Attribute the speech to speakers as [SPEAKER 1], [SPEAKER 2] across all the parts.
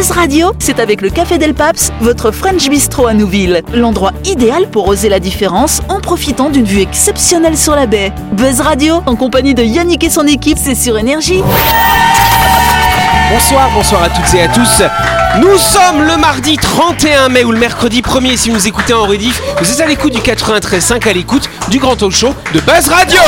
[SPEAKER 1] Buzz Radio, c'est avec le Café Del Paps, votre French Bistro à Nouville. L'endroit idéal pour oser la différence en profitant d'une vue exceptionnelle sur la baie. Buzz Radio, en compagnie de Yannick et son équipe, c'est sur Énergie.
[SPEAKER 2] Bonsoir, bonsoir à toutes et à tous. Nous sommes le mardi 31 mai ou le mercredi 1er si vous écoutez en rediff. Vous êtes à l'écoute du 93.5 à l'écoute du grand talk show de Buzz Radio.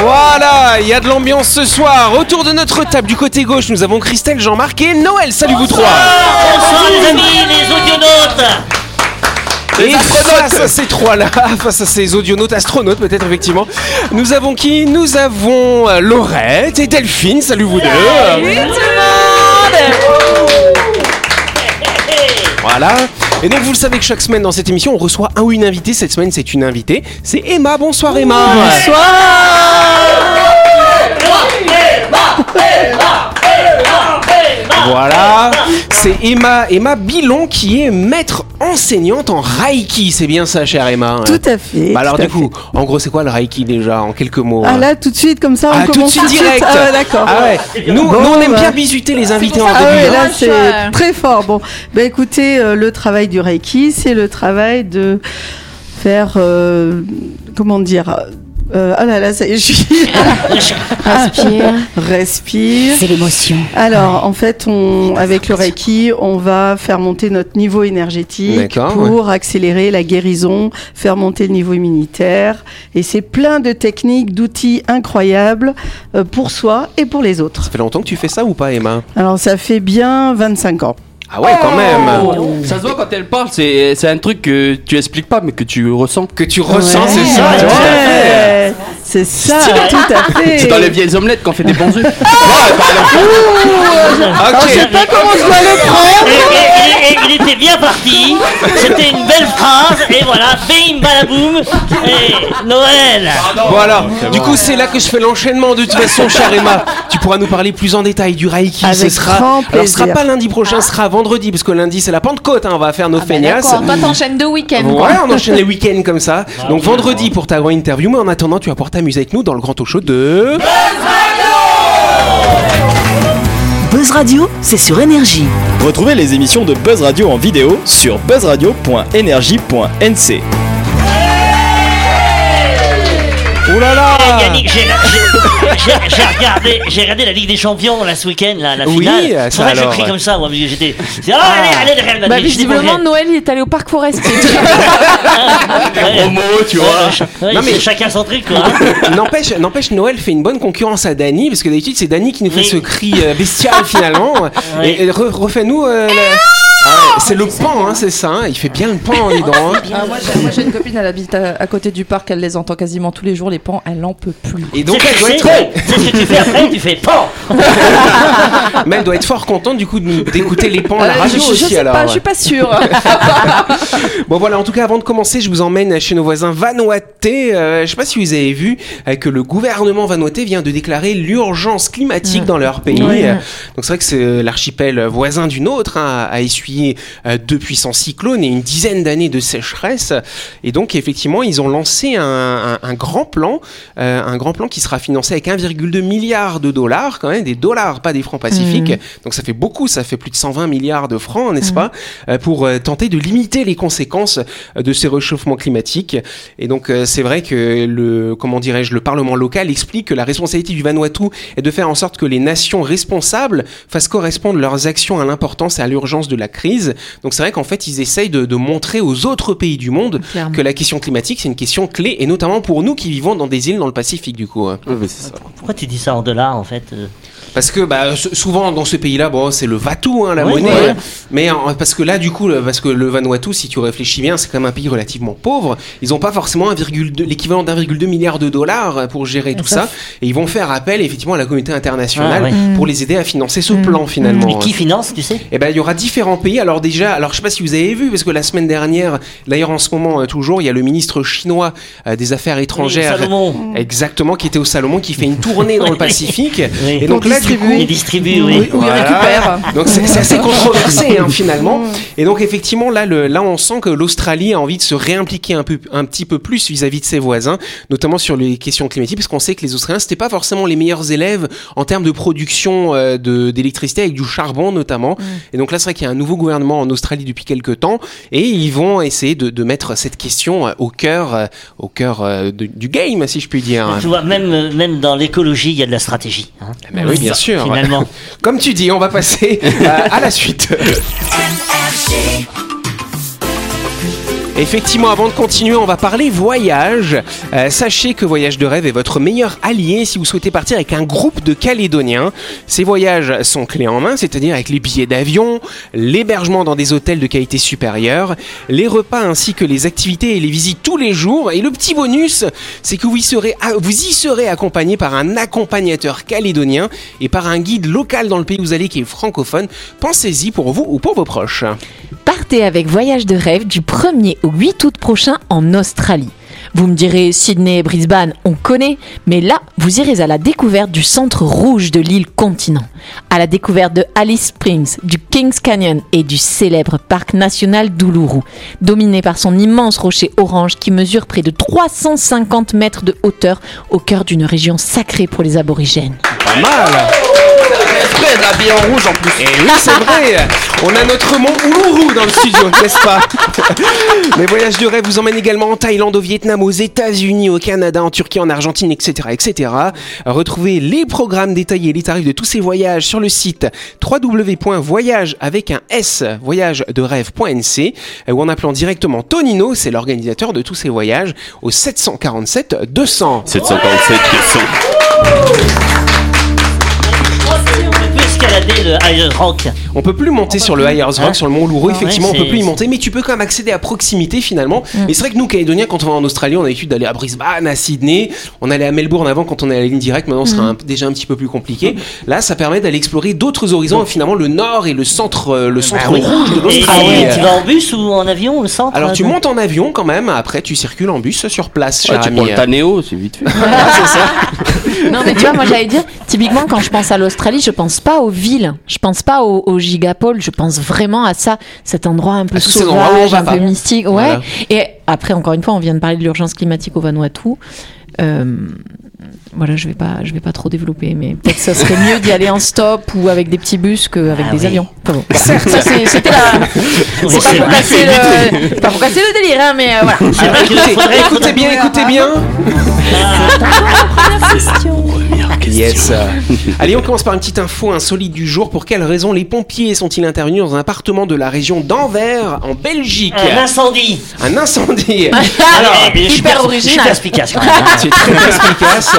[SPEAKER 2] Voilà, il y a de l'ambiance ce soir. Autour de notre table du côté gauche, nous avons Christelle, Jean-Marc et Noël. Salut vous trois.
[SPEAKER 3] Bonsoir les amis, les audionautes
[SPEAKER 2] Et face à ces trois-là, face à ces audionautes, astronautes peut-être effectivement, nous avons qui? Nous avons euh, Laurette et Delphine. Salut vous deux. Voilà. Et donc vous le savez que chaque semaine dans cette émission, on reçoit un ou une invitée. Cette semaine, c'est une invitée. C'est Emma. Bonsoir Emma. Voilà. C'est Emma, Emma Bilon qui est maître enseignante en Reiki. C'est bien ça, chère Emma.
[SPEAKER 4] Tout à fait.
[SPEAKER 2] Bah alors
[SPEAKER 4] tout
[SPEAKER 2] du
[SPEAKER 4] à
[SPEAKER 2] coup, en gros, c'est quoi le Reiki déjà en quelques mots
[SPEAKER 4] Ah
[SPEAKER 2] hein
[SPEAKER 4] là, tout de suite, comme ça, on
[SPEAKER 2] Ah, tout de
[SPEAKER 4] commence
[SPEAKER 2] suite direct.
[SPEAKER 4] Ah ouais, d'accord.
[SPEAKER 2] Ah ouais. Nous,
[SPEAKER 4] Bon,
[SPEAKER 2] nous, on aime
[SPEAKER 4] bah.
[SPEAKER 2] bien bisuter les invités en
[SPEAKER 4] Ah
[SPEAKER 2] début.
[SPEAKER 4] ouais,
[SPEAKER 2] hein.
[SPEAKER 4] là c'est très fort. Bon, bah écoutez, euh, le travail du Reiki, c'est le travail de faire, euh, comment dire, euh, ah là là, ça y est, je suis
[SPEAKER 5] Respire.
[SPEAKER 4] respire.
[SPEAKER 5] C'est l'émotion.
[SPEAKER 4] Alors, en fait, on, avec le Reiki, on va faire monter notre niveau énergétique pour accélérer la guérison, faire monter le niveau immunitaire. Et c'est plein de techniques, d'outils incroyables euh, pour soi et pour les autres.
[SPEAKER 2] Ça fait longtemps que tu fais ça ou pas, Emma?
[SPEAKER 4] Alors, ça fait bien 25 ans.
[SPEAKER 2] Ah ouais, quand même.
[SPEAKER 6] Oh, Ça se voit quand elle parle, c'est c'est un truc que tu expliques pas mais que tu ressens.
[SPEAKER 2] Que tu ressens,
[SPEAKER 4] Ouais,
[SPEAKER 2] c'est ça.
[SPEAKER 4] ouais,
[SPEAKER 2] tu vois.
[SPEAKER 4] C'est ça, tout à fait.
[SPEAKER 6] C'est dans les vieilles omelettes qu'on fait des bons œufs.
[SPEAKER 2] Ok.
[SPEAKER 4] Je sais pas comment je dois le prendre.
[SPEAKER 3] Et- et- et- et il était bien parti, c'était une belle phrase, et voilà, bim, balaboum, et Noël
[SPEAKER 2] alors, du coup c'est là que je fais l'enchaînement de toute façon, chère Emma. Tu pourras nous parler plus en détail du Reiki. ce
[SPEAKER 4] Avec
[SPEAKER 2] sera,
[SPEAKER 4] grand
[SPEAKER 2] alors ce sera pas lundi prochain, ce sera vendredi parce que lundi c'est la Pentecôte. Hein, on va faire nos feignasses.
[SPEAKER 5] D'accord, toi t'enchaînes deux week-ends.
[SPEAKER 2] Ouais, on enchaîne les week-ends comme ça. Donc vendredi pour ta grande interview, mais en attendant, tu vas pouvoir t'amuser avec nous dans le grand talk show de.
[SPEAKER 1] Buzz Radio, c'est sur Énergie.
[SPEAKER 7] Retrouvez les émissions de Buzz Radio en vidéo sur buzzradio.energie.nc.
[SPEAKER 2] Oh là là
[SPEAKER 3] Eh, Yannick, j'ai j'ai- j'ai regardé, j'ai regardé la Ligue des Champions là ce week-end, là, la
[SPEAKER 2] Oui,
[SPEAKER 3] finale.
[SPEAKER 2] ça
[SPEAKER 3] C'est vrai que je
[SPEAKER 2] alors.
[SPEAKER 3] crie comme ça, moi, parce que j'étais. c'est- Ah, allez, allez, le Real Madrid.
[SPEAKER 5] Bah, visiblement, Noël il est allé au parc forestier.
[SPEAKER 6] Promo, tu vois.
[SPEAKER 3] Ouais,
[SPEAKER 2] Non, mais-
[SPEAKER 3] c'est chacun son truc, quoi.
[SPEAKER 2] N'empêche, n'empêche, Noël fait une bonne concurrence à Dany, parce que d'habitude c'est Dany qui nous fait
[SPEAKER 3] Oui.
[SPEAKER 2] ce cri euh, bestial finalement.
[SPEAKER 3] Oui.
[SPEAKER 2] Et, et re- refais-nous. euh, Ah ouais, c'est le pan, hein, c'est ça. hein, Il fait bien le pan, hein.
[SPEAKER 8] Ah, moi, j'ai, moi, j'ai une copine, elle habite à, à côté du parc, elle les entend quasiment tous les jours, les pans, elle n'en peut plus.
[SPEAKER 2] Et donc elle doit
[SPEAKER 3] c'est-
[SPEAKER 2] être,
[SPEAKER 3] c'est ce que tu fais après, tu fais pan
[SPEAKER 2] mais elle doit être fort contente du coup de nous- d'écouter les pans à la
[SPEAKER 8] Euh,
[SPEAKER 2] radio
[SPEAKER 8] je, je
[SPEAKER 2] aussi
[SPEAKER 8] sais
[SPEAKER 2] alors.
[SPEAKER 8] pas, je suis pas sûre.
[SPEAKER 2] Bon voilà, en tout cas avant de commencer, je vous emmène chez nos voisins vanuatais. Euh, je sais pas si vous avez vu euh, que le gouvernement vanuatais vient de déclarer l'urgence climatique dans leur pays. Euh, Donc c'est vrai que c'est euh, l'archipel voisin du nôtre hein, a essuyé euh, deux puissants cyclones et une dizaine d'années de sécheresse. Et donc effectivement, ils ont lancé un, un- un grand plan, euh, un grand plan qui sera financé avec 1,2 milliard de dollars, quand même des dollars, pas des francs pacifiques. Donc ça fait beaucoup, ça fait plus de 120 milliards de francs, n'est-ce pas, euh, pour euh, tenter de limiter les conséquences euh, de ces réchauffements climatiques. Et donc euh, c'est vrai que le, comment dirais-je, le Parlement local explique que la responsabilité du Vanuatu est de faire en sorte que les nations responsables fassent correspondre leurs actions à l'importance et à l'urgence de la crise. Donc c'est vrai qu'en fait ils essayent de, de montrer aux autres pays du monde
[SPEAKER 8] Clairement.
[SPEAKER 2] que la question climatique c'est une question clé et notamment pour nous qui vivons dans des îles dans le Pacifique du coup. hein.
[SPEAKER 3] Pourquoi tu dis ça en dollars en fait euh
[SPEAKER 2] Parce que bah, souvent dans ce pays-là, bon, c'est le Vatu, hein, la
[SPEAKER 3] Oui,
[SPEAKER 2] monnaie.
[SPEAKER 3] ouais.
[SPEAKER 2] Mais en- parce que là, du coup, parce que le Vanuatu, si tu réfléchis bien, c'est quand même un pays relativement pauvre. Ils n'ont pas forcément 1,2 l'équivalent d'1,2 milliard de dollars pour gérer tout ça. Et ils vont faire appel effectivement à la communauté internationale
[SPEAKER 3] Ah, ouais.
[SPEAKER 2] pour les aider à financer ce plan finalement.
[SPEAKER 3] Et qui finance, tu sais?
[SPEAKER 2] Eh ben, il y aura différents pays. Alors déjà, alors je sais pas si vous avez vu, parce que la semaine dernière, d'ailleurs en ce moment euh, toujours, il y a le ministre chinois euh, des Affaires étrangères,
[SPEAKER 3] Salomon.
[SPEAKER 2] exactement, qui était au Salomon, qui fait une tournée dans le
[SPEAKER 3] Oui.
[SPEAKER 2] Pacifique.
[SPEAKER 3] Oui.
[SPEAKER 2] Et donc
[SPEAKER 3] Il distribue, oui.
[SPEAKER 8] Où il récupère.
[SPEAKER 2] Donc c'est assez controversé hein, finalement. Et donc effectivement là, le, là on sent que l'Australie a envie de se réimpliquer un peu, un petit peu plus vis-à-vis de ses voisins, notamment sur les questions climatiques, parce qu'on sait que les Australiens c'était pas forcément les meilleurs élèves en termes de production euh, d'électricité avec du charbon notamment. Et donc là c'est vrai qu'il y a un nouveau gouvernement en Australie depuis quelques temps et ils vont essayer de, de mettre cette question euh, au cœur, euh, au cœur de- du game si je puis dire.
[SPEAKER 3] Tu vois, même, même dans l'écologie, il y a de la stratégie. hein.
[SPEAKER 2] Ben oui, bien sûr.
[SPEAKER 3] Finalement.
[SPEAKER 2] Comme tu dis, on va passer euh, à la suite. Effectivement, avant de continuer, on va parler voyage. Euh, sachez que Voyage de rêve est votre meilleur allié si vous souhaitez partir avec un groupe de Calédoniens. Ces voyages sont clés en main, c'est-à-dire avec les billets d'avion, l'hébergement dans des hôtels de qualité supérieure, les repas ainsi que les activités et les visites tous les jours. Et le petit bonus, c'est que vous y serez, vous y serez accompagné par un accompagnateur calédonien et par un guide local dans le pays où vous allez qui est francophone. Pensez-y pour vous ou pour vos proches.
[SPEAKER 5] Partez avec Voyage de rêve du 1er au 8 août prochain en Australie. Vous me direz Sydney et Brisbane, on connaît, mais là, vous irez à la découverte du centre rouge de l'île continent, à la découverte de Alice Springs, du Kings Canyon et du célèbre parc national d'Uluru, dominé par son immense rocher orange qui mesure près de 350 mètres de hauteur au cœur d'une région sacrée pour les aborigènes
[SPEAKER 6] habillé en rouge en plus.
[SPEAKER 2] Et oui, c'est vrai. On a notre mont Uluru dans le studio, n'est-ce pas? Les voyages de rêve vous emmènent également en Thaïlande, au Vietnam, aux États-Unis, au Canada, en Turquie, en Argentine, etc., etc. Retrouvez les programmes détaillés et les tarifs de tous ces voyages sur le site www.voyage avec un S, voyage de rêve.nc, ou en appelant directement Tonino, c'est l'organisateur de tous ces voyages, au 747 200.
[SPEAKER 6] 747
[SPEAKER 3] 200 escalader le Rock.
[SPEAKER 2] On peut plus monter sur le Higher Rock,
[SPEAKER 3] Hein
[SPEAKER 2] sur le mont Lourou,
[SPEAKER 3] Ah
[SPEAKER 2] effectivement,
[SPEAKER 3] ouais,
[SPEAKER 2] on peut plus y monter, mais tu peux quand même accéder à proximité finalement.
[SPEAKER 3] Mm.
[SPEAKER 2] Et c'est vrai que nous, Calédoniens, quand on va en Australie, on a l'habitude d'aller à Brisbane, à Sydney, on allait à Melbourne avant quand on est à la ligne directe, maintenant ce
[SPEAKER 3] Mm.
[SPEAKER 2] sera un- déjà un petit peu plus compliqué. Là, ça permet d'aller explorer d'autres horizons, finalement le nord et le centre, euh, le centre
[SPEAKER 3] Bah oui.
[SPEAKER 2] rouge de l'Australie.
[SPEAKER 3] et tu vas en bus ou en avion au centre
[SPEAKER 2] Alors tu
[SPEAKER 3] de-
[SPEAKER 2] montes en avion quand même, après tu circules en bus sur place,
[SPEAKER 6] Ouais, tu prends le Tanéo, c'est vite fait.
[SPEAKER 5] Non, mais tu vois, moi j'allais dire, typiquement quand je pense à l'Australie, je pense pas aux villes, je pense pas au, au gigapole, je pense vraiment à ça, cet endroit un peu sauvage,
[SPEAKER 2] va
[SPEAKER 5] un
[SPEAKER 2] pas.
[SPEAKER 5] peu mystique. Ouais.
[SPEAKER 2] Voilà.
[SPEAKER 5] Et après, encore une fois, on vient de parler de l'urgence climatique au Vanuatu. Euh, voilà, je vais pas, je vais pas trop développer, mais peut-être ça serait mieux d'y aller en stop ou avec des petits bus qu'avec
[SPEAKER 3] Ah
[SPEAKER 5] des
[SPEAKER 3] oui.
[SPEAKER 5] avions. Enfin bon. Ça, c'est- c'était la. C'est pas, pour casser le- c'est pas pour casser le délire, hein, mais euh, voilà.
[SPEAKER 3] Qu'il
[SPEAKER 2] Écoutez,
[SPEAKER 3] faudrait
[SPEAKER 2] écoutez bien, écoutez Yes. Allez, on commence par une petite info insolite du jour. Pour quelles raisons les pompiers sont-ils intervenus dans un appartement de la région d'Anvers, en Belgique
[SPEAKER 3] Un incendie.
[SPEAKER 2] Un incendie.
[SPEAKER 3] Alors,
[SPEAKER 5] hyper original.
[SPEAKER 3] Je suis perspicace quand même.
[SPEAKER 2] C'est très perspicace.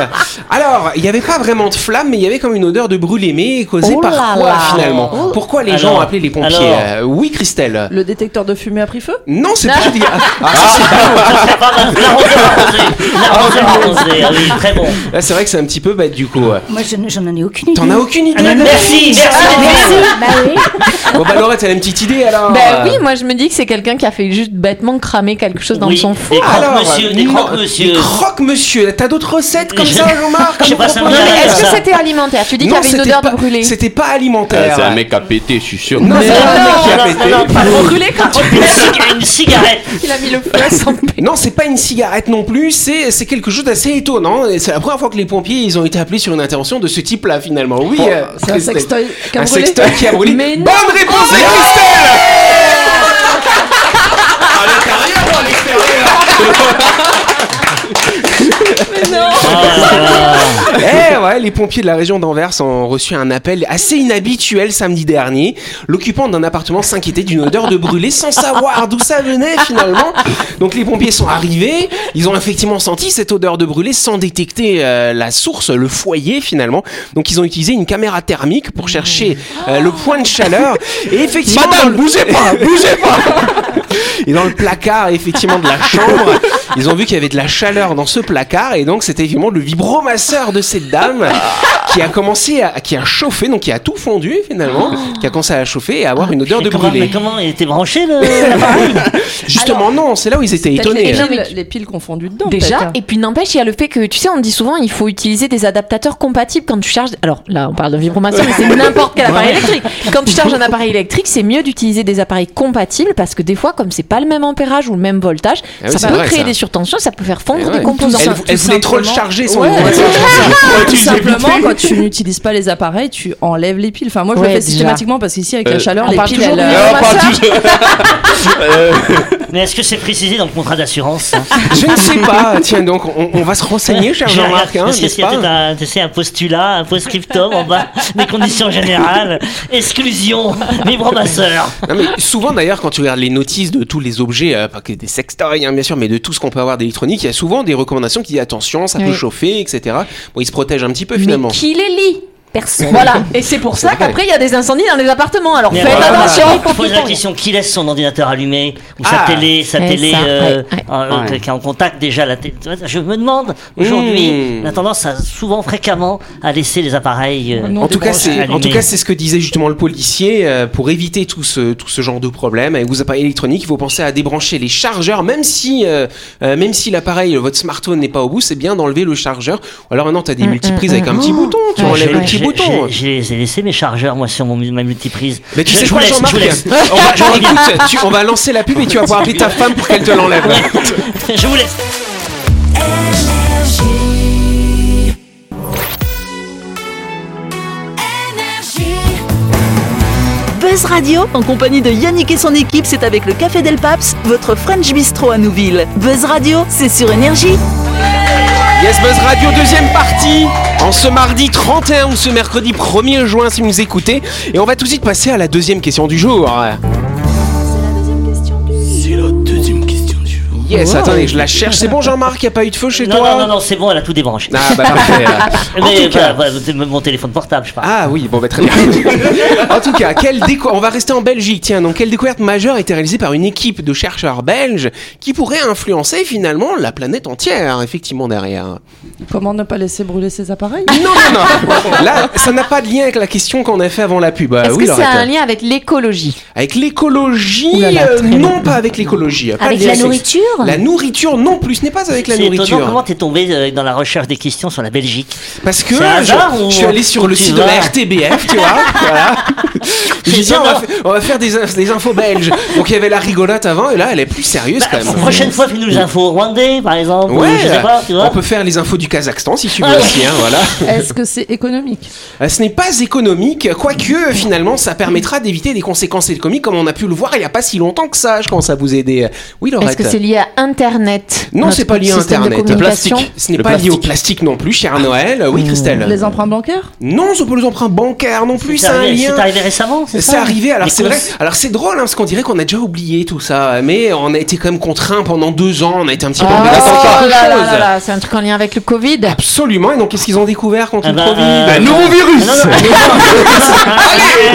[SPEAKER 2] Alors, il n'y avait pas vraiment de flamme, mais il y avait comme une odeur de brûlé, mais causée
[SPEAKER 5] Oh
[SPEAKER 2] par
[SPEAKER 5] là
[SPEAKER 2] quoi
[SPEAKER 5] là.
[SPEAKER 2] finalement Pourquoi les gens ont appelé les pompiers
[SPEAKER 3] alors.
[SPEAKER 2] Euh, Oui, Christelle.
[SPEAKER 8] Le détecteur de fumée a pris feu?
[SPEAKER 2] Non, c'est pas dit. Ah, ça, c'est
[SPEAKER 3] Ça serait pas. L'arroseur arrosé. L'arroseur arrosé. Ah oui, très bon.
[SPEAKER 2] Là, c'est vrai que c'est un petit peu bête du coup.
[SPEAKER 9] Moi, je j'en ai aucune idée.
[SPEAKER 2] T'en as aucune idée
[SPEAKER 3] Ah, Merci, merci.
[SPEAKER 9] Bah oui.
[SPEAKER 2] Bon, bah, Laurette, elle a une petite idée alors
[SPEAKER 5] Ben oui, moi je me dis que c'est quelqu'un qui a fait juste bêtement cramer quelque chose dans
[SPEAKER 3] Oui,
[SPEAKER 5] son four.
[SPEAKER 3] croque-monsieur, des
[SPEAKER 2] non,
[SPEAKER 3] croque-monsieur.
[SPEAKER 2] Des croque-monsieur. T'as d'autres recettes comme
[SPEAKER 3] Je-
[SPEAKER 2] ça, Jean-Marc
[SPEAKER 3] je sais pas, ça
[SPEAKER 5] est-ce que c'était alimentaire? Tu dis qu'il y avait une odeur de brûlé.
[SPEAKER 2] C'était pas
[SPEAKER 6] Ah,
[SPEAKER 2] alimentaire.
[SPEAKER 6] C'est un mec à péter, je suis sûr.
[SPEAKER 2] Non, c'est un mec qui a
[SPEAKER 3] non,
[SPEAKER 2] pété.
[SPEAKER 3] non, non, pas
[SPEAKER 5] brûlé quand tu
[SPEAKER 3] Une cig- Une cigarette.
[SPEAKER 5] Il a mis le feu à son.
[SPEAKER 2] Non, c'est pas une cigarette non plus, c'est c'est quelque chose d'assez étonnant. C'est la première fois que les pompiers ils ont été appelés sur une intervention de ce type-là finalement. Oui, euh,
[SPEAKER 8] C'est un sextoy qui a
[SPEAKER 2] Un
[SPEAKER 8] brûlé
[SPEAKER 2] sextoy qui a brûlé.
[SPEAKER 5] Mais non.
[SPEAKER 2] Bonne réponse de Christelle À l'intérieur ou à l'extérieur Eh ouais, les pompiers de la région d'Anvers ont reçu un appel assez inhabituel samedi dernier. L'occupant d'un appartement s'inquiétait d'une odeur de brûlé sans savoir d'où ça venait finalement. Donc les pompiers sont arrivés, ils ont effectivement senti cette odeur de brûlé sans détecter euh, la source, le foyer finalement. Donc ils ont utilisé une caméra thermique pour chercher euh, le point de chaleur. Et effectivement,
[SPEAKER 6] Madame,
[SPEAKER 2] bougez pas, bougez pas. Et dans le placard effectivement de la chambre, ils ont vu qu'il y avait de la chaleur dans ce placard. Et donc c'était évidemment le vibromasseur de cette dame qui a commencé à, qui a chauffé, donc qui a tout fondu finalement, qui a commencé à chauffer et à avoir une odeur de
[SPEAKER 3] Mais comment, mais
[SPEAKER 2] brûlé.
[SPEAKER 3] comment il était branché le l'appareil
[SPEAKER 2] Justement, non, c'est là où ils étaient étonnés.
[SPEAKER 8] Les,
[SPEAKER 2] hein.
[SPEAKER 8] piles- les piles confondues dedans.
[SPEAKER 5] Déjà, et puis n'empêche, il y a le fait que, tu sais, on dit souvent, il faut utiliser des adaptateurs compatibles quand tu charges. Alors là, on parle de vibromasseur, mais c'est n'importe quel appareil électrique. Quand tu charges un appareil électrique, c'est mieux d'utiliser des appareils compatibles parce que des fois, comme c'est pas le même ampérage ou le même voltage,
[SPEAKER 2] Ah oui,
[SPEAKER 5] ça peut
[SPEAKER 2] vrai,
[SPEAKER 5] créer
[SPEAKER 2] ça.
[SPEAKER 5] des surtensions, ça peut faire
[SPEAKER 2] Eh
[SPEAKER 5] fondre
[SPEAKER 2] ouais.
[SPEAKER 5] des composants.
[SPEAKER 2] Elle, elle voulait trop le charger son
[SPEAKER 8] Ouais. Tout simplement, quand tu n'utilises pas les appareils, tu enlèves les piles. Enfin, moi, je
[SPEAKER 5] Ouais,
[SPEAKER 8] le fais
[SPEAKER 5] déjà.
[SPEAKER 8] systématiquement parce qu'ici, avec
[SPEAKER 6] Euh,
[SPEAKER 8] la chaleur,
[SPEAKER 5] on
[SPEAKER 8] les piles, elles, euh,
[SPEAKER 6] Euh,
[SPEAKER 3] Mais est-ce que c'est précisé dans le contrat d'assurance hein
[SPEAKER 2] Je ne sais pas. Tiens, donc on, on va se renseigner, cher
[SPEAKER 3] Je
[SPEAKER 2] Jean-Marc, hein,
[SPEAKER 3] Parce s'il y a
[SPEAKER 2] pas
[SPEAKER 3] peut-être un, tu sais, un postulat, un post-scriptum en bas, des conditions générales, exclusion, vibromasseur.
[SPEAKER 2] Non, mais souvent d'ailleurs quand tu regardes les notices de tous les objets, euh, pas que des sextoys hein, bien sûr, mais de tout ce qu'on peut avoir d'électronique, il y a souvent des recommandations qui disent attention, ça peut
[SPEAKER 5] Oui.
[SPEAKER 2] chauffer, etc. Bon, ils se protègent un petit peu
[SPEAKER 5] Mais
[SPEAKER 2] finalement.
[SPEAKER 5] Qui les lit
[SPEAKER 9] Personne.
[SPEAKER 5] Voilà. Et c'est pour ça qu'après, il y a des incendies dans les appartements. Alors faites attention.
[SPEAKER 3] Je pose la question qui laisse son ordinateur allumé ou sa
[SPEAKER 2] Ah.
[SPEAKER 3] télé, sa télé
[SPEAKER 5] ça,
[SPEAKER 3] euh,
[SPEAKER 5] ouais, ouais.
[SPEAKER 3] euh,
[SPEAKER 6] Ouais.
[SPEAKER 3] qui est en contact déjà la télé. Je me demande aujourd'hui,
[SPEAKER 2] Mmh.
[SPEAKER 3] on a tendance à souvent fréquemment à laisser les appareils. euh,
[SPEAKER 2] En tout, cas, c'est, en tout cas, c'est ce que disait justement le policier. euh, pour éviter tout ce, tout ce genre de problème avec vos appareils électroniques, il faut penser à débrancher les chargeurs, même si, euh, euh, même si l'appareil, votre smartphone n'est pas au bout, c'est bien d'enlever le chargeur. Ou alors maintenant, tu as des multiprises avec un petit bouton, tu
[SPEAKER 5] Ouais,
[SPEAKER 2] enlèves le petit bouton.
[SPEAKER 3] j'ai- laissé mes chargeurs moi sur mon, ma multiprise.
[SPEAKER 2] Mais tu
[SPEAKER 3] Je-
[SPEAKER 2] sais
[SPEAKER 3] je
[SPEAKER 2] quoi,
[SPEAKER 3] vous laisse, je
[SPEAKER 2] Jean-Marc
[SPEAKER 3] vous laisse.
[SPEAKER 2] on va, Jean- écoute, tu- on va lancer la pub et tu vas pouvoir appeler ta femme pour qu'elle te l'enlève.
[SPEAKER 3] Je vous laisse.
[SPEAKER 1] Buzz Radio, en compagnie de Yannick et son équipe, c'est avec le Café Del Paps, votre French Bistro à Nouville. Buzz Radio, c'est sur Énergie.
[SPEAKER 2] Yes Buzz Radio, deuxième partie, en ce mardi 31 ou ce mercredi 1er juin si vous nous écoutez. Et on va tout de suite passer à la deuxième question du jour. Yes, attendez, je la cherche. C'est bon Jean-Marc, il n'y a pas eu de feu chez
[SPEAKER 3] Non,
[SPEAKER 2] toi
[SPEAKER 3] non, non, non, c'est bon, elle a tout débranché.
[SPEAKER 2] Ah bah parfait. En
[SPEAKER 3] Mais
[SPEAKER 2] tout cas-
[SPEAKER 3] voilà, mon téléphone portable, je parle.
[SPEAKER 2] Ah oui, bon bah très bien. en tout cas, quelle déco- on va rester en Belgique. Tiens, donc quelle découverte majeure a été réalisée par une équipe de chercheurs belges qui pourrait influencer finalement la planète entière, effectivement derrière?
[SPEAKER 8] Comment ne pas laisser brûler ses appareils?
[SPEAKER 2] Non, non, non. Là, ça n'a pas de lien avec la question qu'on a fait avant la pub. Euh,
[SPEAKER 5] Est-ce
[SPEAKER 2] oui,
[SPEAKER 5] que c'est un lien avec l'écologie?
[SPEAKER 2] Avec l'écologie, euh, non pas avec l'écologie.
[SPEAKER 9] Avec la nourriture?
[SPEAKER 2] La nourriture non plus, ce n'est pas avec la
[SPEAKER 3] C'est étonnant
[SPEAKER 2] nourriture.
[SPEAKER 3] comment t'es tombé euh, dans la recherche des questions sur la Belgique?
[SPEAKER 2] Parce que je,
[SPEAKER 3] hasard
[SPEAKER 2] je
[SPEAKER 3] ou
[SPEAKER 2] suis allé sur le site de la RTBF, tu vois. voilà. J'ai dit, tiens, on va, fa- on va faire des, in- des infos belges. Donc il y avait la rigolote avant, et là, elle est plus sérieuse
[SPEAKER 3] Bah,
[SPEAKER 2] quand même.
[SPEAKER 3] prochaine fois, fais-nous les infos rwandais, par exemple. ou
[SPEAKER 2] Ouais,
[SPEAKER 3] je sais pas, tu vois.
[SPEAKER 2] on peut faire les infos du Kazakhstan si tu veux
[SPEAKER 3] Ah.
[SPEAKER 2] aussi, hein, voilà.
[SPEAKER 8] Est-ce que c'est économique?
[SPEAKER 2] Euh, Ce n'est pas économique, quoique finalement ça permettra d'éviter des conséquences économiques comme on a pu le voir il n'y a pas si longtemps que ça. Je commence à vous aider. Oui,
[SPEAKER 5] Est-ce
[SPEAKER 2] Laurette
[SPEAKER 5] que c'est lié à Internet?
[SPEAKER 2] Non,
[SPEAKER 5] notre
[SPEAKER 2] c'est pas lié à
[SPEAKER 5] système de
[SPEAKER 2] Internet.
[SPEAKER 5] communication
[SPEAKER 6] Plastique.
[SPEAKER 2] Ce n'est
[SPEAKER 6] Le
[SPEAKER 2] pas lié au
[SPEAKER 6] plastique.
[SPEAKER 2] non plus, cher Noël. Oui, Christelle
[SPEAKER 8] Les emprunts bancaires?
[SPEAKER 2] Non, c'est pas les emprunts bancaires non plus,
[SPEAKER 3] C'est
[SPEAKER 2] c'est un
[SPEAKER 3] arrivé,
[SPEAKER 2] lien.
[SPEAKER 3] c'est arrivé récemment, c'est ça
[SPEAKER 2] arrivé, alors c'est vrai. Alors c'est drôle, hein, parce qu'on dirait qu'on a déjà oublié tout ça, mais on a été quand même contraint pendant deux ans, on a été un petit peu
[SPEAKER 5] Oh là
[SPEAKER 2] quelque
[SPEAKER 5] là
[SPEAKER 2] chose.
[SPEAKER 5] là là, c'est un truc en lien avec le Covid.
[SPEAKER 2] Absolument, et donc qu'est-ce qu'ils ont découvert contre le Covid
[SPEAKER 3] euh,
[SPEAKER 6] Un nouveau virus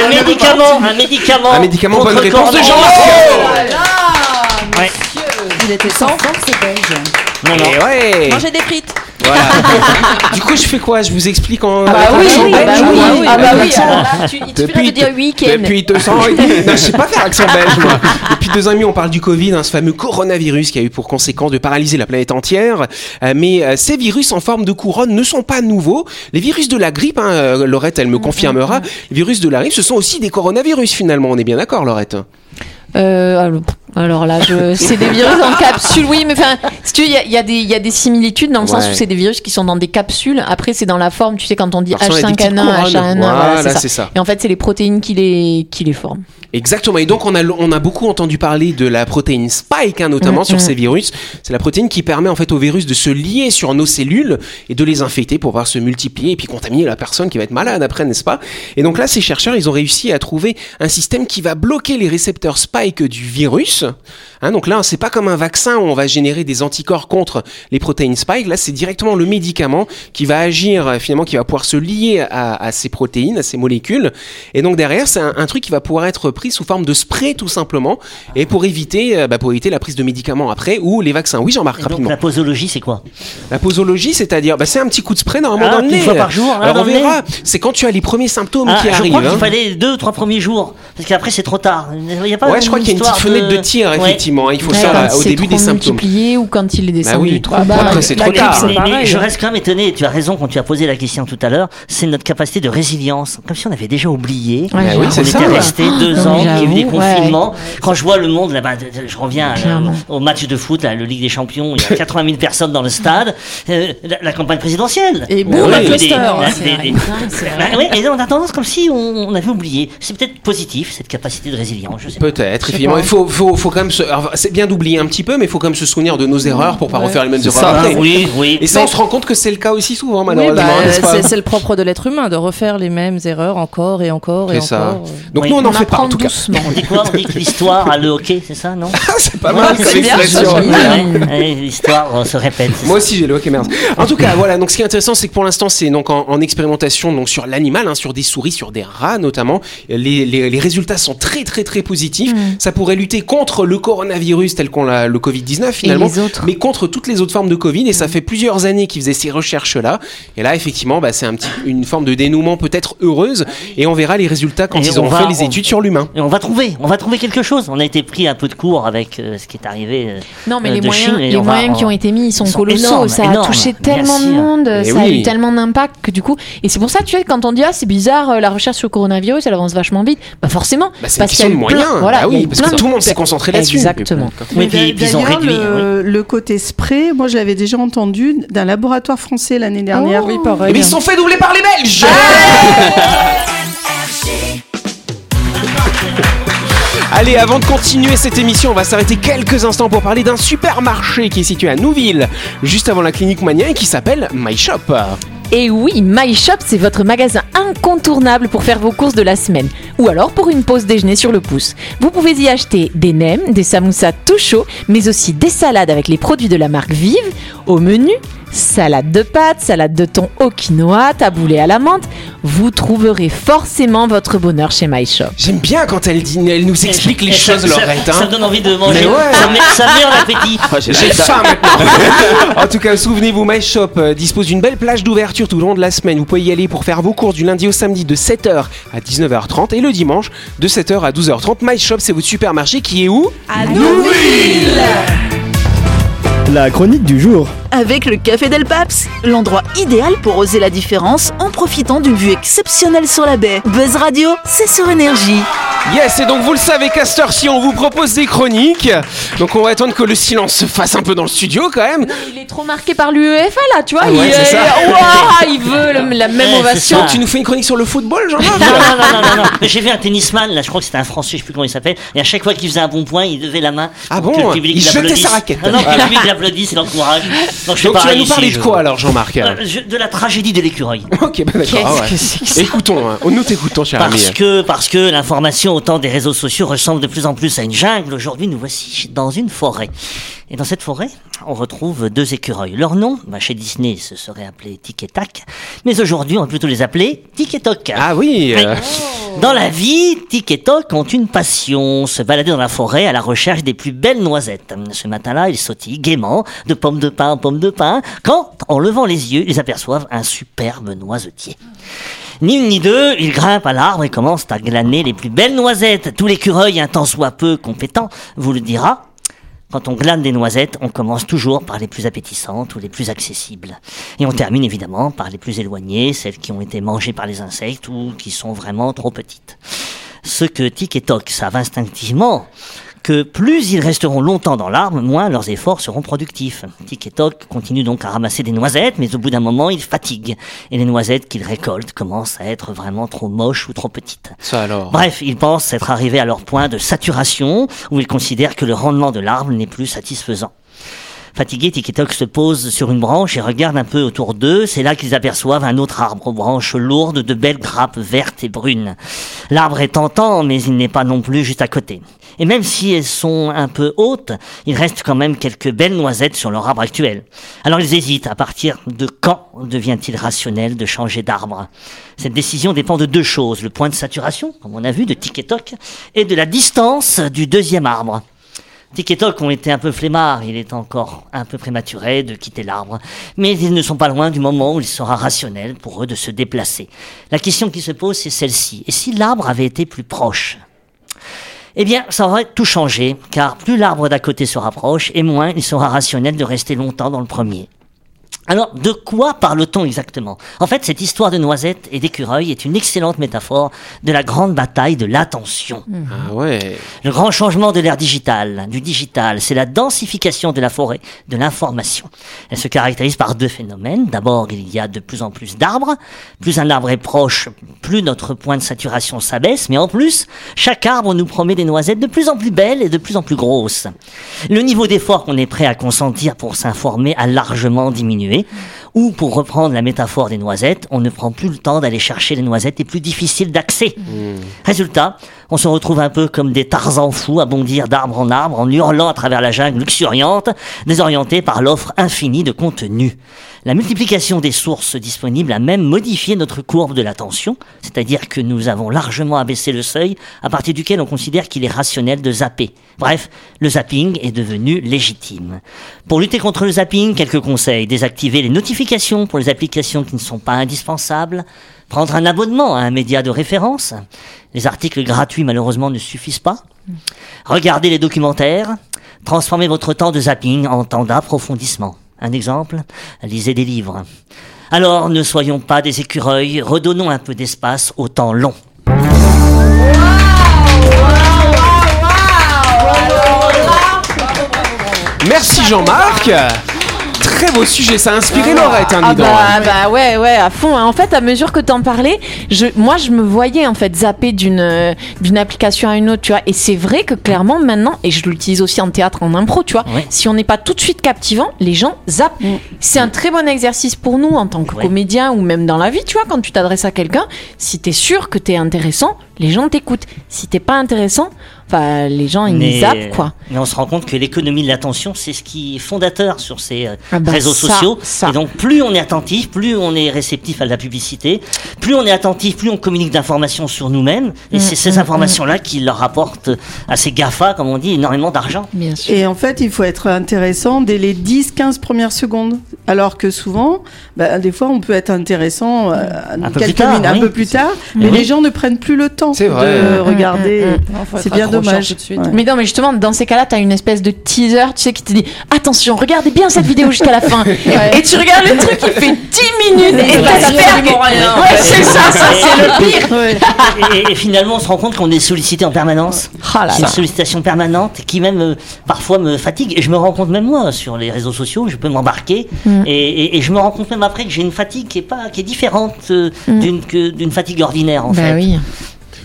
[SPEAKER 3] un, médicament, un médicament.
[SPEAKER 2] Un médicament,
[SPEAKER 3] contre
[SPEAKER 2] bonne réponse de. Jean-Marc
[SPEAKER 3] Ouais.
[SPEAKER 8] Il était sans.
[SPEAKER 9] c'est belge.
[SPEAKER 3] Non, non.
[SPEAKER 2] Et ouais
[SPEAKER 8] Manger des frites.
[SPEAKER 2] Voilà. du coup, je fais quoi? Je vous explique en.
[SPEAKER 5] Ah bah oui, oui, bah
[SPEAKER 2] belge
[SPEAKER 5] oui,
[SPEAKER 2] ou-
[SPEAKER 5] ah bah oui, alors là, tu, il de dire week-end.
[SPEAKER 2] Depuis 200 ans, non, je sais pas faire accent belge, moi. Depuis deux ans et demi, on parle du Covid, hein, ce fameux coronavirus qui a eu pour conséquence de paralyser la planète entière. Euh, mais euh, ces virus en forme de couronne ne sont pas nouveaux. Les virus de la grippe, hein, euh, Laurette, elle me confirmera, les virus de la grippe, ce sont aussi des coronavirus finalement. On est bien d'accord, Laurette?
[SPEAKER 5] Euh, alors, alors là, je... c'est des virus en capsule, oui, mais enfin, si tu il y a, y, des- il y a des similitudes dans le sens où c'est des virus qui sont dans des capsules. Après, c'est dans la forme, tu sais, quand on dit
[SPEAKER 2] Ça ressemble à des petites
[SPEAKER 5] H5N1,
[SPEAKER 2] couronnes.
[SPEAKER 5] H1N1, voilà,
[SPEAKER 2] Voilà,
[SPEAKER 5] c'est ça. Et en fait, c'est les protéines qui les, qui les forment.
[SPEAKER 2] Exactement. Et donc, on a, on a beaucoup entendu parler de la protéine spike, hein, notamment
[SPEAKER 5] Mhm.
[SPEAKER 2] sur ces virus. C'est la protéine qui permet en fait aux virus de se lier sur nos cellules et de les infecter pour pouvoir se multiplier et puis contaminer la personne qui va être malade après, n'est-ce pas? Et donc là, ces chercheurs, ils ont réussi à trouver un système qui va bloquer les récepteurs spike du virus Hein, donc là, c'est pas comme un vaccin où on va générer des anticorps contre les protéines spike. Là, c'est directement le médicament qui va agir euh, finalement, qui va pouvoir se lier à, à ces protéines, à ces molécules. Et donc derrière, c'est un, un truc qui va pouvoir être pris sous forme de spray tout simplement, et pour éviter, euh, bah, pour éviter la prise de médicaments après ou les vaccins. Oui, Jean-Marc, rapidement.
[SPEAKER 3] la posologie, c'est quoi?
[SPEAKER 2] La posologie, c'est-à-dire, bah, c'est un petit coup de spray normalement
[SPEAKER 3] Ah,
[SPEAKER 2] dans le
[SPEAKER 3] une
[SPEAKER 2] nez.
[SPEAKER 3] fois par jour, là,
[SPEAKER 2] Alors on verra. C'est quand tu as les premiers symptômes
[SPEAKER 3] Ah,
[SPEAKER 2] qui
[SPEAKER 3] Je
[SPEAKER 2] arrivent.
[SPEAKER 3] crois qu'il
[SPEAKER 2] hein.
[SPEAKER 3] fallait deux, trois premiers jours. Parce qu'après, c'est trop tard. Il y a pas
[SPEAKER 2] Ouais, je crois qu'il y a une petite fenêtre de tir, Effectivement. Il faut
[SPEAKER 5] Ouais,
[SPEAKER 2] ça
[SPEAKER 5] quand
[SPEAKER 2] là, au début
[SPEAKER 5] trop
[SPEAKER 2] des symptômes.
[SPEAKER 5] multiplié ou quand il est descendu
[SPEAKER 2] oui.
[SPEAKER 5] trop
[SPEAKER 2] Bah,
[SPEAKER 5] bas.
[SPEAKER 2] après, c'est trop tard.
[SPEAKER 3] Mais- je reste quand même étonné, tu as raison quand tu as posé la question tout à l'heure, c'est notre capacité de résilience. Comme si on avait déjà oublié.
[SPEAKER 5] Ouais,
[SPEAKER 2] Bah oui,
[SPEAKER 3] on
[SPEAKER 2] ça.
[SPEAKER 3] était resté deux ans, qu'il y a eu des confinements. Quand je vois le monde, là-bas, je reviens euh, au match de foot, là, le Ligue des Champions, il y a 80 000 personnes dans le stade, euh, la, la campagne présidentielle.
[SPEAKER 8] Et
[SPEAKER 3] On
[SPEAKER 8] boum.
[SPEAKER 3] Bah et on a tendance comme si on, on avait oublié. C'est peut-être positif, cette capacité de résilience, je sais pas.
[SPEAKER 2] Peut-être, effectivement. Il faut, faut, faut quand même se. C'est bien d'oublier un petit peu, mais il faut quand même se souvenir de nos erreurs pour pas refaire les mêmes erreurs
[SPEAKER 6] ça.
[SPEAKER 2] après.
[SPEAKER 3] Oui, oui.
[SPEAKER 2] Et ça, on se rend compte que c'est le cas aussi souvent,
[SPEAKER 8] Oui,
[SPEAKER 2] malheureusement.
[SPEAKER 8] bah,
[SPEAKER 2] n'est-ce pas
[SPEAKER 8] c'est le propre de l'être humain de refaire les mêmes erreurs encore et encore et
[SPEAKER 2] C'est ça.
[SPEAKER 8] encore.
[SPEAKER 2] Donc
[SPEAKER 3] Oui.
[SPEAKER 2] nous, on n'en fait pas, en tout cas.
[SPEAKER 5] doucement.
[SPEAKER 3] On dit quoi? On dit que l'histoire a le hockey, c'est ça, non?
[SPEAKER 2] C'est pas mal
[SPEAKER 8] c'est bien,
[SPEAKER 2] expression.
[SPEAKER 8] ça, j'aime bien.
[SPEAKER 3] Ouais, ouais, L'histoire se répète.
[SPEAKER 2] Moi aussi j'ai le hockey merde. En tout cas, voilà. Donc ce qui est intéressant, c'est que pour l'instant, c'est donc en, en expérimentation donc sur l'animal, hein, sur des souris, sur des rats notamment. Les, les, les résultats sont très très très positifs. Ça pourrait lutter contre le coronavirus tel qu'on l'a, le Covid 19 finalement, mais contre toutes les autres formes de Covid. Et ça fait plusieurs années qu'ils faisaient ces recherches là. Et là, effectivement, bah, c'est un petit, une forme de dénouement peut-être heureuse. Et on verra les résultats quand
[SPEAKER 3] Et
[SPEAKER 2] ils
[SPEAKER 3] on
[SPEAKER 2] auront
[SPEAKER 3] va-
[SPEAKER 2] fait les
[SPEAKER 3] on-
[SPEAKER 2] études sur l'humain.
[SPEAKER 3] Et on va trouver, on va trouver quelque chose. On a été pris un peu de cours avec euh, ce qui est arrivé. euh,
[SPEAKER 5] Non, mais
[SPEAKER 3] euh,
[SPEAKER 5] les
[SPEAKER 3] de
[SPEAKER 5] moyens,
[SPEAKER 3] Chine,
[SPEAKER 5] les
[SPEAKER 3] on va-
[SPEAKER 5] moyens qui
[SPEAKER 3] on-
[SPEAKER 5] ont été mis, ils sont
[SPEAKER 3] ils sont
[SPEAKER 5] colossaux.
[SPEAKER 3] énormes,
[SPEAKER 5] ça a
[SPEAKER 3] énormes,
[SPEAKER 5] touché tellement de monde,
[SPEAKER 2] Eh
[SPEAKER 5] ça
[SPEAKER 2] oui.
[SPEAKER 5] a eu tellement d'impact que du coup. Et c'est pour ça, tu sais, quand on dit ah c'est bizarre, la recherche sur le coronavirus, elle avance vachement vite. Bah forcément,
[SPEAKER 2] Bah, c'est une
[SPEAKER 5] parce qu'il y a eu
[SPEAKER 2] moyens.
[SPEAKER 5] voilà,
[SPEAKER 2] Bah oui, parce
[SPEAKER 5] plein
[SPEAKER 2] que tout le monde s'est concentré là-dessus.
[SPEAKER 5] Exactement.
[SPEAKER 3] Oui, puis, puis ils ont réduit.
[SPEAKER 4] le, le côté spray, moi je l'avais déjà entendu d'un laboratoire français l'année dernière.
[SPEAKER 8] Oui, pareil.
[SPEAKER 2] Mais ils se sont fait doubler par les Belges Allez, avant de continuer cette émission, on va s'arrêter quelques instants pour parler d'un supermarché qui est situé à Nouville, juste avant la clinique Mania et qui s'appelle My Shop.
[SPEAKER 5] Et oui, My Shop, c'est votre magasin incontournable pour faire vos courses de la semaine. Ou alors pour une pause déjeuner sur le pouce. Vous pouvez y acheter des nems, des samoussas tout chauds, mais aussi des salades avec les produits de la marque Vive. Au menu, salade de pâtes, salade de thon au quinoa, taboulé à la menthe. Vous trouverez forcément votre bonheur chez My Shop.
[SPEAKER 2] J'aime bien quand elle, dit, elle nous explique les
[SPEAKER 3] Et ça-
[SPEAKER 2] choses,
[SPEAKER 3] ça-
[SPEAKER 2] Laurette.
[SPEAKER 3] Ça,
[SPEAKER 2] hein.
[SPEAKER 3] me donne envie de manger.
[SPEAKER 2] Mais ouais.
[SPEAKER 3] Ça, met, ça met en appétit.
[SPEAKER 2] J'ai faim maintenant. en tout cas, souvenez-vous, My Shop euh, dispose d'une belle plage d'ouverture tout au long de la semaine. Vous pouvez y aller pour faire vos courses du lundi au samedi de 7h à 19h30 et le dimanche de 7h à 12h30. My Shop, c'est votre supermarché qui est où?
[SPEAKER 1] À Nouville
[SPEAKER 7] La chronique du jour.
[SPEAKER 1] Avec le Café Del Paps, l'endroit idéal pour oser la différence en profitant d'une vue exceptionnelle sur la baie. Buzz Radio, c'est sur énergie.
[SPEAKER 2] Yes, et donc vous le savez, Castor, si on vous propose des chroniques, donc on va attendre que le silence se fasse un peu dans le studio quand même.
[SPEAKER 5] Il est trop marqué par l'UEFA là, tu vois.
[SPEAKER 2] Ah ouais,
[SPEAKER 5] il,
[SPEAKER 2] ça.
[SPEAKER 5] Veut le- la même ovation.
[SPEAKER 2] Tu nous fais une chronique sur le football, Jean-Marc
[SPEAKER 3] Non, non, non, non, non, J'ai vu un tennisman, là, je crois que c'était un français, je sais plus comment il s'appelle, et à chaque fois qu'il faisait un bon point, il levait la main.
[SPEAKER 2] Ah bon
[SPEAKER 3] que le public
[SPEAKER 2] Il jetait sa raquette.
[SPEAKER 3] Ah non, que le public l'applaudisse et l'encourage. Donc je
[SPEAKER 2] Donc tu vas
[SPEAKER 3] pareil
[SPEAKER 2] nous parler
[SPEAKER 3] ici,
[SPEAKER 2] de
[SPEAKER 3] je-
[SPEAKER 2] quoi alors, Jean-Marc
[SPEAKER 3] Euh, je- De la tragédie de l'écureuil.
[SPEAKER 2] Ok, bah d'accord. ah ouais. Écoutons, hein. nous t'écoutons, cher ami.
[SPEAKER 3] Parce que, parce que l'information au temps des réseaux sociaux ressemble de plus en plus à une jungle. Aujourd'hui, nous voici dans une forêt. Et dans cette forêt, on retrouve deux écureuils. Leur nom, bah, chez Disney, ce serait appelé Tic et Tac. Mais aujourd'hui, on va plutôt les appeler Tic et Toc.
[SPEAKER 2] Ah oui. euh,
[SPEAKER 3] Dans la vie, Tic et Toc ont une passion, se balader dans la forêt à la recherche des plus belles noisettes. Ce matin-là, ils sautillent gaiement de pomme de pin en pomme de pin, quand, en levant les yeux, ils aperçoivent un superbe noisetier. Ni une ni deux, ils grimpent à l'arbre et commencent à glaner les plus belles noisettes. Tout l'écureuil, un tant soit peu compétent, vous le dira. Quand on glane des noisettes, on commence toujours par les plus appétissantes ou les plus accessibles. Et on termine évidemment par les plus éloignées, celles qui ont été mangées par les insectes ou qui sont vraiment trop petites. Ce que Tic et Toc savent instinctivement, que plus ils resteront longtemps dans l'arbre, moins leurs efforts seront productifs. Tic et Toc continuent donc à ramasser des noisettes, mais au bout d'un moment, ils fatiguent. Et les noisettes qu'ils récoltent commencent à être vraiment trop moches ou trop petites.
[SPEAKER 2] Ça alors.
[SPEAKER 3] Bref, ils pensent être arrivés à leur point de saturation, où ils considèrent que le rendement de l'arbre n'est plus satisfaisant. Et Toc se posent sur une branche et regardent un peu autour d'eux. C'est là qu'ils aperçoivent un autre arbre aux branches lourdes de belles grappes vertes et brunes. L'arbre est tentant, mais il n'est pas non plus juste à côté. Et même si elles sont un peu hautes, il reste quand même quelques belles noisettes sur leur arbre actuel. Alors ils hésitent. À partir de quand devient-il rationnel de changer d'arbre? Cette décision dépend de deux choses. Le point de saturation, comme on a vu, de Tic et Toc, et de la distance du deuxième arbre. Tic et ont été un peu flemmards, il est encore un peu prématuré de quitter l'arbre, mais ils ne sont pas loin du moment où il sera rationnel pour eux de se déplacer. La question qui se pose, c'est celle-ci. Et si l'arbre avait été plus proche? Eh bien, ça aurait tout changé, car plus l'arbre d'à côté se rapproche, et moins il sera rationnel de rester longtemps dans le premier. Alors, de quoi parle-t-on exactement? En fait, cette histoire de noisettes et d'écureuils est une excellente métaphore de la grande bataille de l'attention.
[SPEAKER 2] Ah ouais.
[SPEAKER 3] Le grand changement de l'ère digitale, du digital, c'est la densification de la forêt, de l'information. Elle se caractérise par deux phénomènes. D'abord, il y a de plus en plus d'arbres. Plus un arbre est proche, plus notre point de saturation s'abaisse. Mais en plus, chaque arbre nous promet des noisettes de plus en plus belles et de plus en plus grosses. Le niveau d'effort qu'on est prêt à consentir pour s'informer a largement diminué. Ou, pour reprendre la métaphore des noisettes, on ne prend plus le temps d'aller chercher les noisettes les plus difficiles d'accès. Résultat, on se retrouve un peu comme des tarzans fous à bondir d'arbre en arbre en hurlant à travers la jungle luxuriante, désorientés par l'offre infinie de contenu. La multiplication des sources disponibles a même modifié notre courbe de l'attention, c'est-à-dire que nous avons largement abaissé le seuil à partir duquel on considère qu'il est rationnel de zapper. Bref, le zapping est devenu légitime. Pour lutter contre le zapping, quelques conseils. Désactiver les notifications pour les applications qui ne sont pas indispensables. Prendre un abonnement à un média de référence. Les articles gratuits, malheureusement, ne suffisent pas. Regardez les documentaires. Transformez votre temps de zapping en temps d'approfondissement. Un exemple, lisez des livres. Alors ne soyons pas des écureuils, redonnons un peu d'espace au temps long.
[SPEAKER 2] Merci Jean-Marc. Très beau sujet, ça a inspiré Laurette, hein,
[SPEAKER 5] Ah bah, bah ouais ouais à fond hein. en fait à mesure que t'en parlais je moi je me voyais en fait zapper d'une euh, d'une application à une autre tu vois et c'est vrai que clairement maintenant et je l'utilise aussi en théâtre en impro tu vois
[SPEAKER 3] Ouais.
[SPEAKER 5] si on n'est pas tout de suite captivant les gens zappent c'est un très bon exercice pour nous en tant que
[SPEAKER 3] Ouais.
[SPEAKER 5] comédien ou même dans la vie tu vois quand tu t'adresses à quelqu'un si t'es sûr que t'es intéressant les gens t'écoutent si t'es pas intéressant enfin les gens ils zappent quoi
[SPEAKER 3] mais on se rend compte que l'économie de l'attention, c'est ce qui est fondateur sur ces euh,
[SPEAKER 5] Ah bah
[SPEAKER 3] réseaux
[SPEAKER 5] ça,
[SPEAKER 3] sociaux.
[SPEAKER 5] ça.
[SPEAKER 3] Et donc, plus on est attentif, plus on est réceptif à la publicité, plus on est attentif, plus on communique d'informations sur nous-mêmes. Et
[SPEAKER 5] Mm,
[SPEAKER 3] c'est ces
[SPEAKER 5] mm,
[SPEAKER 3] informations-là qui leur rapportent à ces GAFA, comme on dit, énormément d'argent.
[SPEAKER 5] bien sûr
[SPEAKER 4] Et en fait, il faut être intéressant dès les 10-15 premières secondes. Alors que souvent, bah, des fois, on peut être intéressant euh,
[SPEAKER 3] Un peu
[SPEAKER 4] quelques
[SPEAKER 3] plus tard,
[SPEAKER 4] minutes, un peu plus tard, mais
[SPEAKER 3] Oui.
[SPEAKER 4] les gens ne prennent plus le temps
[SPEAKER 2] vrai.
[SPEAKER 4] de
[SPEAKER 2] Mm,
[SPEAKER 4] regarder. C'est bien dommage.
[SPEAKER 8] tout de suite.
[SPEAKER 4] Ouais.
[SPEAKER 5] Mais non, mais justement, dans ces cas-là, t'as une espèce de teaser, tu sais, qui te dit Attention, regardez bien cette vidéo jusqu'à la fin. Et tu regardes le truc, il fait 10 minutes et
[SPEAKER 8] rien, en
[SPEAKER 5] Ouais, c'est ça, ça, c'est le pire.
[SPEAKER 4] Ouais.
[SPEAKER 3] et, et finalement, on se rend compte qu'on est sollicité en permanence.
[SPEAKER 5] Là
[SPEAKER 3] C'est une sollicitation permanente qui même euh, parfois me fatigue. Et je me rends compte même moi sur les réseaux sociaux, je peux m'embarquer
[SPEAKER 5] Mm.
[SPEAKER 3] et, et- et je me rends compte même après que j'ai une fatigue qui est pas qui est différente euh, d'une que- d'une fatigue ordinaire en
[SPEAKER 5] Bah
[SPEAKER 3] fait.
[SPEAKER 5] oui.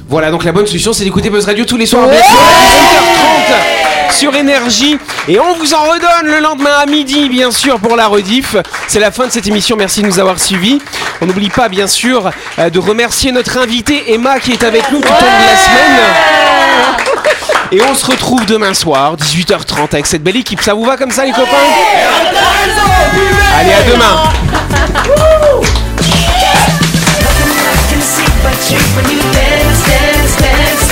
[SPEAKER 2] Voilà, donc la bonne solution, c'est d'écouter Buzz Radio tous les soirs, bien sûr, à 18h30 sur Énergie. Et on vous en redonne le lendemain à midi, bien sûr, pour la rediff. C'est la fin de cette émission. Merci de nous avoir suivis. On n'oublie pas, bien sûr, euh, de remercier notre invitée Emma qui est avec nous tout au long de la semaine. Et on se retrouve demain soir, 18h30, avec cette belle équipe. Ça vous va comme ça, les copains Allez, à demain.